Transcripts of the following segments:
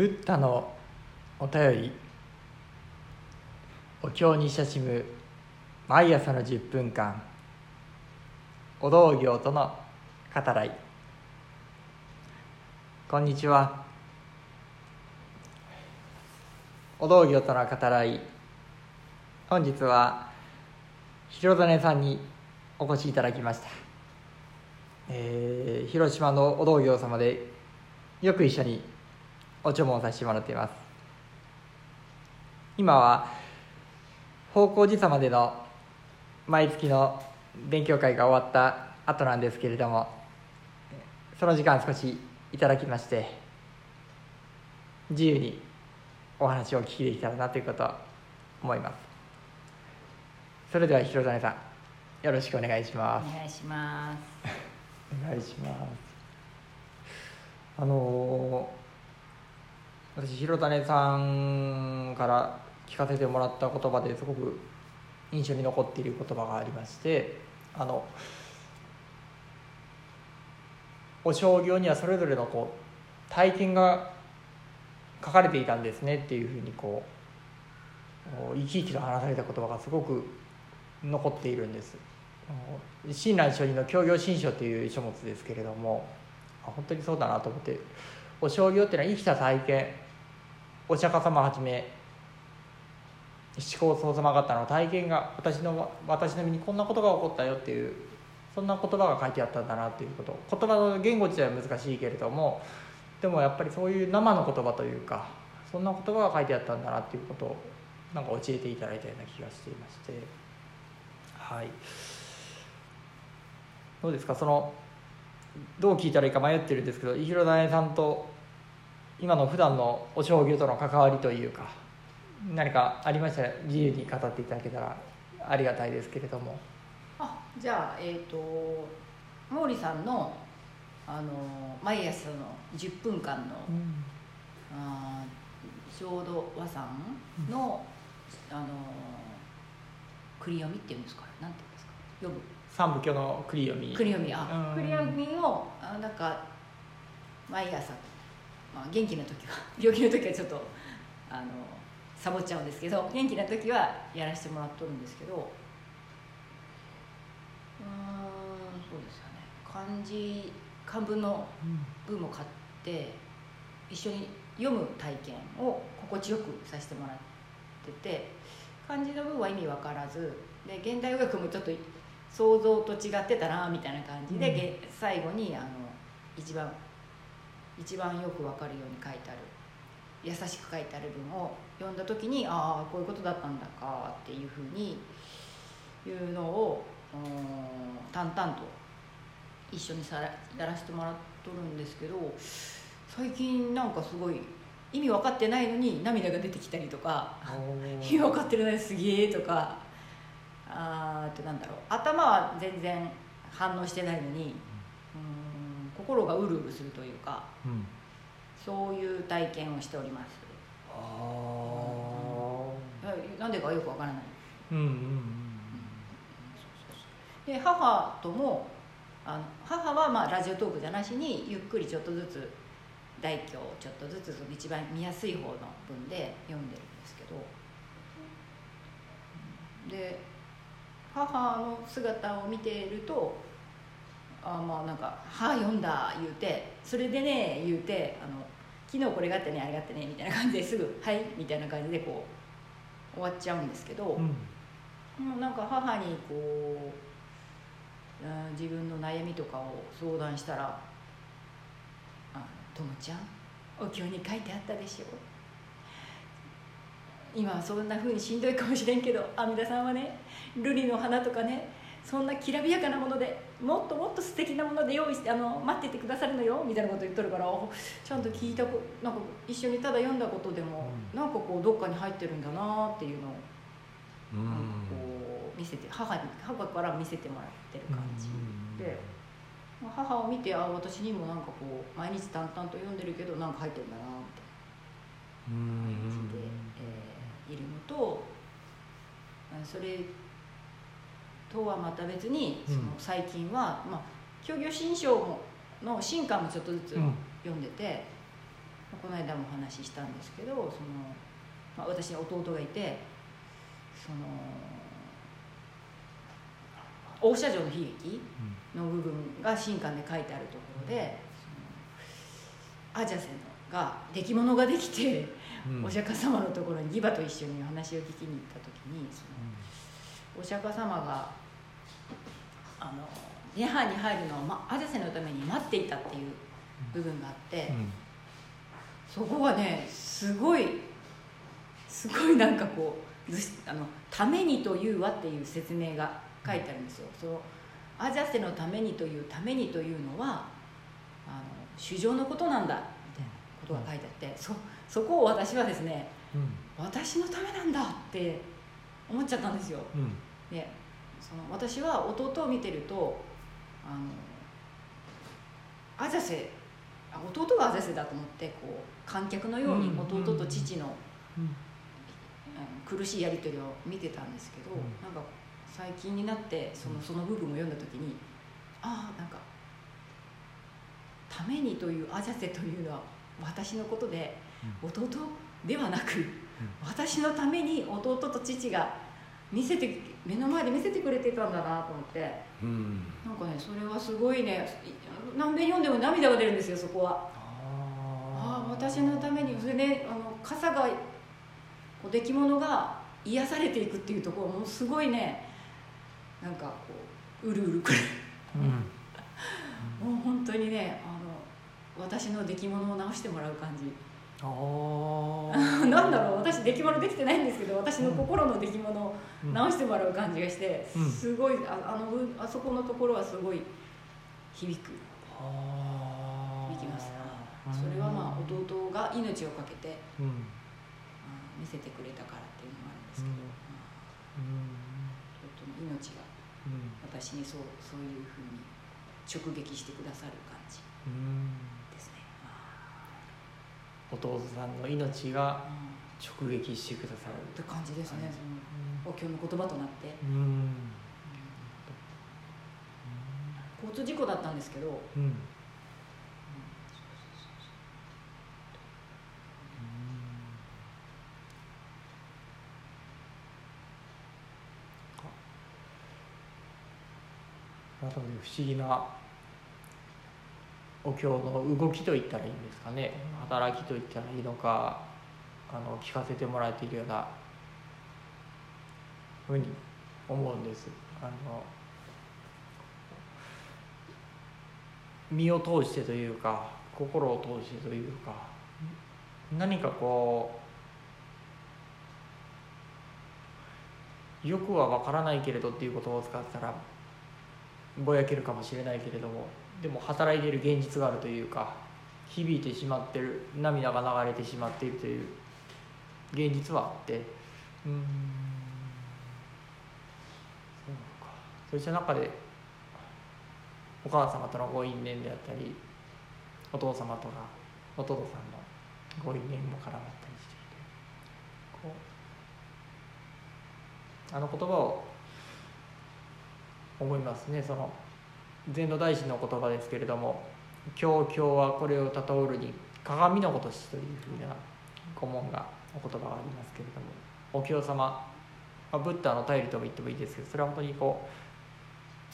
ブッダのお便り。お経に親しむ毎朝の10分間。お道行との語らい。こんにちは。お道行との語らい。本日は広種さんにお越しいただきました、えー広島のお道行様でよく一緒にお注文させてもらっています。今は方向寺様での毎月の勉強会が終わった後なんですけれどもその時間少しいただきまして自由にお話をお聞きできたらなということを思います。それでは広種さんよろしくお願いします。お願いします。お願いします。あのー私広種さんから聞かせてもらった言葉ですごく印象に残っている言葉がありましてあのお商業にはそれぞれのこう体験が書かれていたんですねっていうふうにこう生き生きと話された言葉がすごく残っているんです。親鸞上人の教行新書という書物ですけれども本当にそうだなと思ってお商業っていうのは生きた体験。お釈迦様はじめ思考僧様方の。体験が私の私の身にこんなことが起こったよっていうそんな言葉が書いてあったんだなっていうこと。言葉の言語自体は難しいけれどもでもやっぱりそういう生の言葉というかそんな言葉が書いてあったんだなっていうことをなんか教えていただいたような気がしていまして。はい。どうですか？そのどう聞いたらいいか迷ってるんですけど伊広種さんと今の普段のお将棋との関わりというか何かありました？ら自由に語っていただけたらありがたいですけれども。あじゃあえっ、と毛利さんのあの毎朝の10分間の、あー浄土和さん。の、あの繰り読みっていうんですか？なんていうんですか？読む三部教の繰り読み繰り読みあうん。繰り読みをあなんか毎朝、まあ、元気な時は 病気の時はちょっとあのサボっちゃうんですけど元気な時はやらせてもらっとるんですけどうーんそうですよね。漢字漢文の文も買って一緒に読む体験を心地よくさせてもらってて漢字の文は意味わからずで現代語訳もちょっと想像と違ってたなみたいな感じで、うん。げ最後にあの一番一番よくわかるように書いてある優しく書いてある文を読んだ時にああこういうことだったんだかっていうふうにいうのをうん淡々と一緒にさらやらせてもらっとるんですけど最近なんかすごい意味分かってないのに涙が出てきたりとか 意味分かってるのにすげえとかってなんだろう。頭は全然反応してないのにうん心がうるうるするというかうん。そういう体験をしております。あはいなんでかよくわからない。ーうんうんで母ともあの母はまあラジオトークじゃなしにゆっくりちょっとずつ大経をちょっとずつその一番見やすい方の文で読んでるんですけど。で母の姿を見ているとあまあなんか「はあ読んだ」言うて「それでね」言うてあの「昨日これがあってねあれがあってね」みたいな感じですぐ「はい」みたいな感じでこう終わっちゃうんですけど、うん。もうなんか母にこうあー自分の悩みとかを相談したら「あともちゃんお経に書いてあったでしょ？今はそんな風にしんどいかもしれんけど 阿弥陀さんはね瑠璃の花とかねそんなきらびやかなものでもっともっと素敵なもので用意してあの待っててくださるのよみたいなこと言っとるからおちゃんと聞いたこなんか一緒にただ読んだことでも、うん。なんかこうどっかに入ってるんだなっていうのをうん。こう見せて母に母から見せてもらってる感じ。で、まあ母を見てあ私にもなんかこう毎日淡々と読んでるけどなんか入ってるんだなってうん。感じで、とあそれとはまた別にそのうん最近は、まあ、教行新書もの新刊もちょっとずつうん。読んでて、ここの間もお話ししたんですけどその、まあ、私に弟がいてその大社城の悲劇の部分が新刊で書いてあるところでアジャセが出来物ができて、うん。お釈迦様のところにギバと一緒にお話を聞きに行った時にそのお釈迦様があの涅槃に入るのを、ま、アジャセのために待っていたっていう部分があって、うん。そこがねすごいすごいなんかこうずしあの「ためにというは」っていう説明が書いてあるんですよ。そのアジャセのためにというためにというのはあの衆生のことなんだみたいなことが書いてあってそそこを私はですねうん。私のためなんだって思っちゃったんですよ。うん。でその私は弟を見てるとあのアジャセあ弟がアジャセだと思ってこう観客のようにうん弟と父の、苦しいやり取りを見てたんですけど、うん。なんか最近になってそのその部分を読んだ時にああなんか「ために」というアジャセというのは私のことで、弟ではなく、私のために弟と父が見せて目の前で見せてくれてたんだなと思って。うん。なんかねそれはすごいねい何遍読んでも涙が出るんですよそこは。ああ私のためにそれであの傘がこう出来物が癒されていくっていうところもすごいねなんかこううるうるくる。うん。もう本当にね私の出来物を直してもらう感じ。あー。なんだろう私出来物できてないんですけど私の心の出来物をうん。直してもらう感じがして、うん。すごいああのうあそこのところはすごい響く。響きます。なそれはまあ弟が命を懸けてうん。見せてくれたからっていうのもあるんですけど、うん。弟の命がうん。私にそうそういうふうに直撃してくださる感じ。うん。弟さんの命がうん直撃してくださる。って感じですね、そのお経の言葉となって、うん。交通事故だったんですけど、うん。不思議なお経の動きといったらいいんですかね。働きといったらいいのかあの聞かせてもらえているようなふうに思うんです。あの身を通してというか心を通してというか何かこうよくは分からないけれどっていう言葉を使ってたらぼやけるかもしれないけれどもでも働いている現実があるというか響いてしまってる涙が流れてしまっているという現実はあって。うん。そうか。そうした中でお母様とのご因縁であったりお父様とかお父さんのご因縁も絡まったりしていて。こう。あの言葉を思いますねその禅の大師の言葉ですけれども「教教はこれをたとおるに鏡のごとし」というふうな顧問がお言葉がありますけれどもお経様、まあ、ブッダの頼りとも言ってもいいですけどそれは本当にこ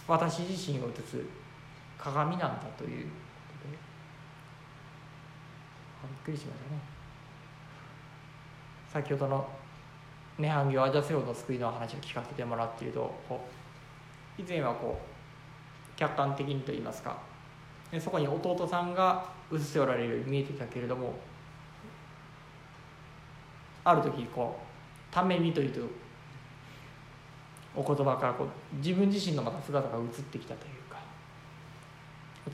う私自身を映す鏡なんだということでびっくりしましたね。先ほどの「涅槃行アジャセオの救い」の話を聞かせてもらっていると以前はこう客観的にと言いますかそこに弟さんが映しておられるように見えてたけれどもある時こう「ために」というお言葉からこう自分自身のまた姿が映ってきたというか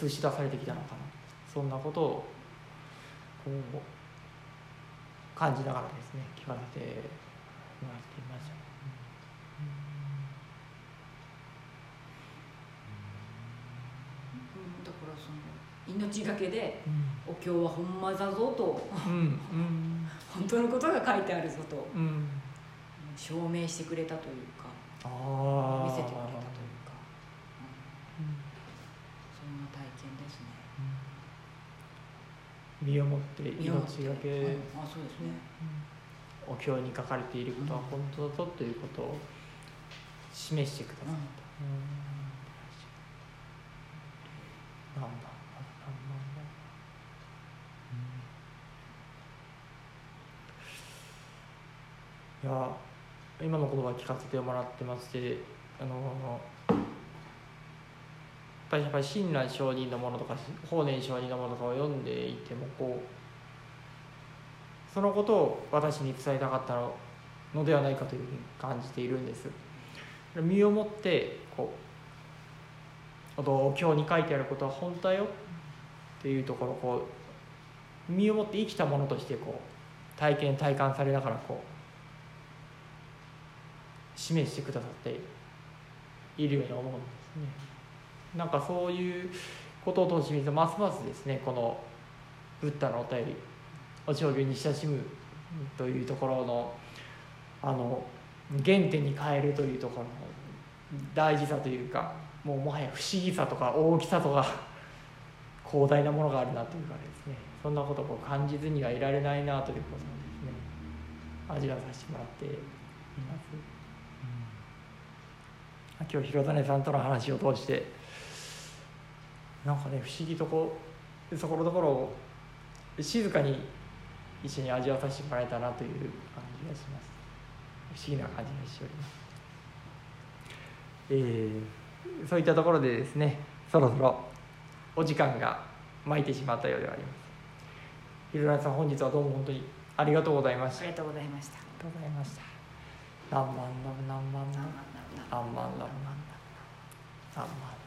映し出されてきたのかなそんなことをこう感じながらですね聞かせてもらっていました。うん、だからその命がけでお経はほんまだぞと。うんうん。本当のことが書いてあるぞと。うん。証明してくれたというか見せてくれたというか、うん。そんな体験ですね。身をもって命がけ、うんあそうですね。お経に書かれていることは本当だとということを示してくださった、うん、だいや今の言葉聞かせてもらってましてあのやっぱり親鸞上人のものとか法然上人のものとかを読ん。でいてもこうそのことを私に伝えたかったのではないかというふうに感じているん。です身をもってこうお経に書いてあることは本当だよっていうところこう身をもって生きたものとしてこう体験体感されながらこう示してくださっているように思うんですね。なんかそういうことを通してみるとますますですねこのブッダのお便りお経に親しむというところのあの原点に変えるというところの大事さというかもうもはや不思議さとか大きさとか広大なものがあるなというかですねそんなことを感じずにはいられないなということをですね味わさせてもらっています。今日広種さんとの話を通してなんかね不思議とこうそこのところ静かに一緒に味わわさせてもらえたなという感じがします。不思議な感じがしております、えー、そういったところでですねそろそろお時間が巻いてしまったようではあります。広田さん本日はどうも本当にありがとうございました。ありがとうございました。ありがとうございました。何万ラブ何万ラブ何万ラブ何万ラブ何万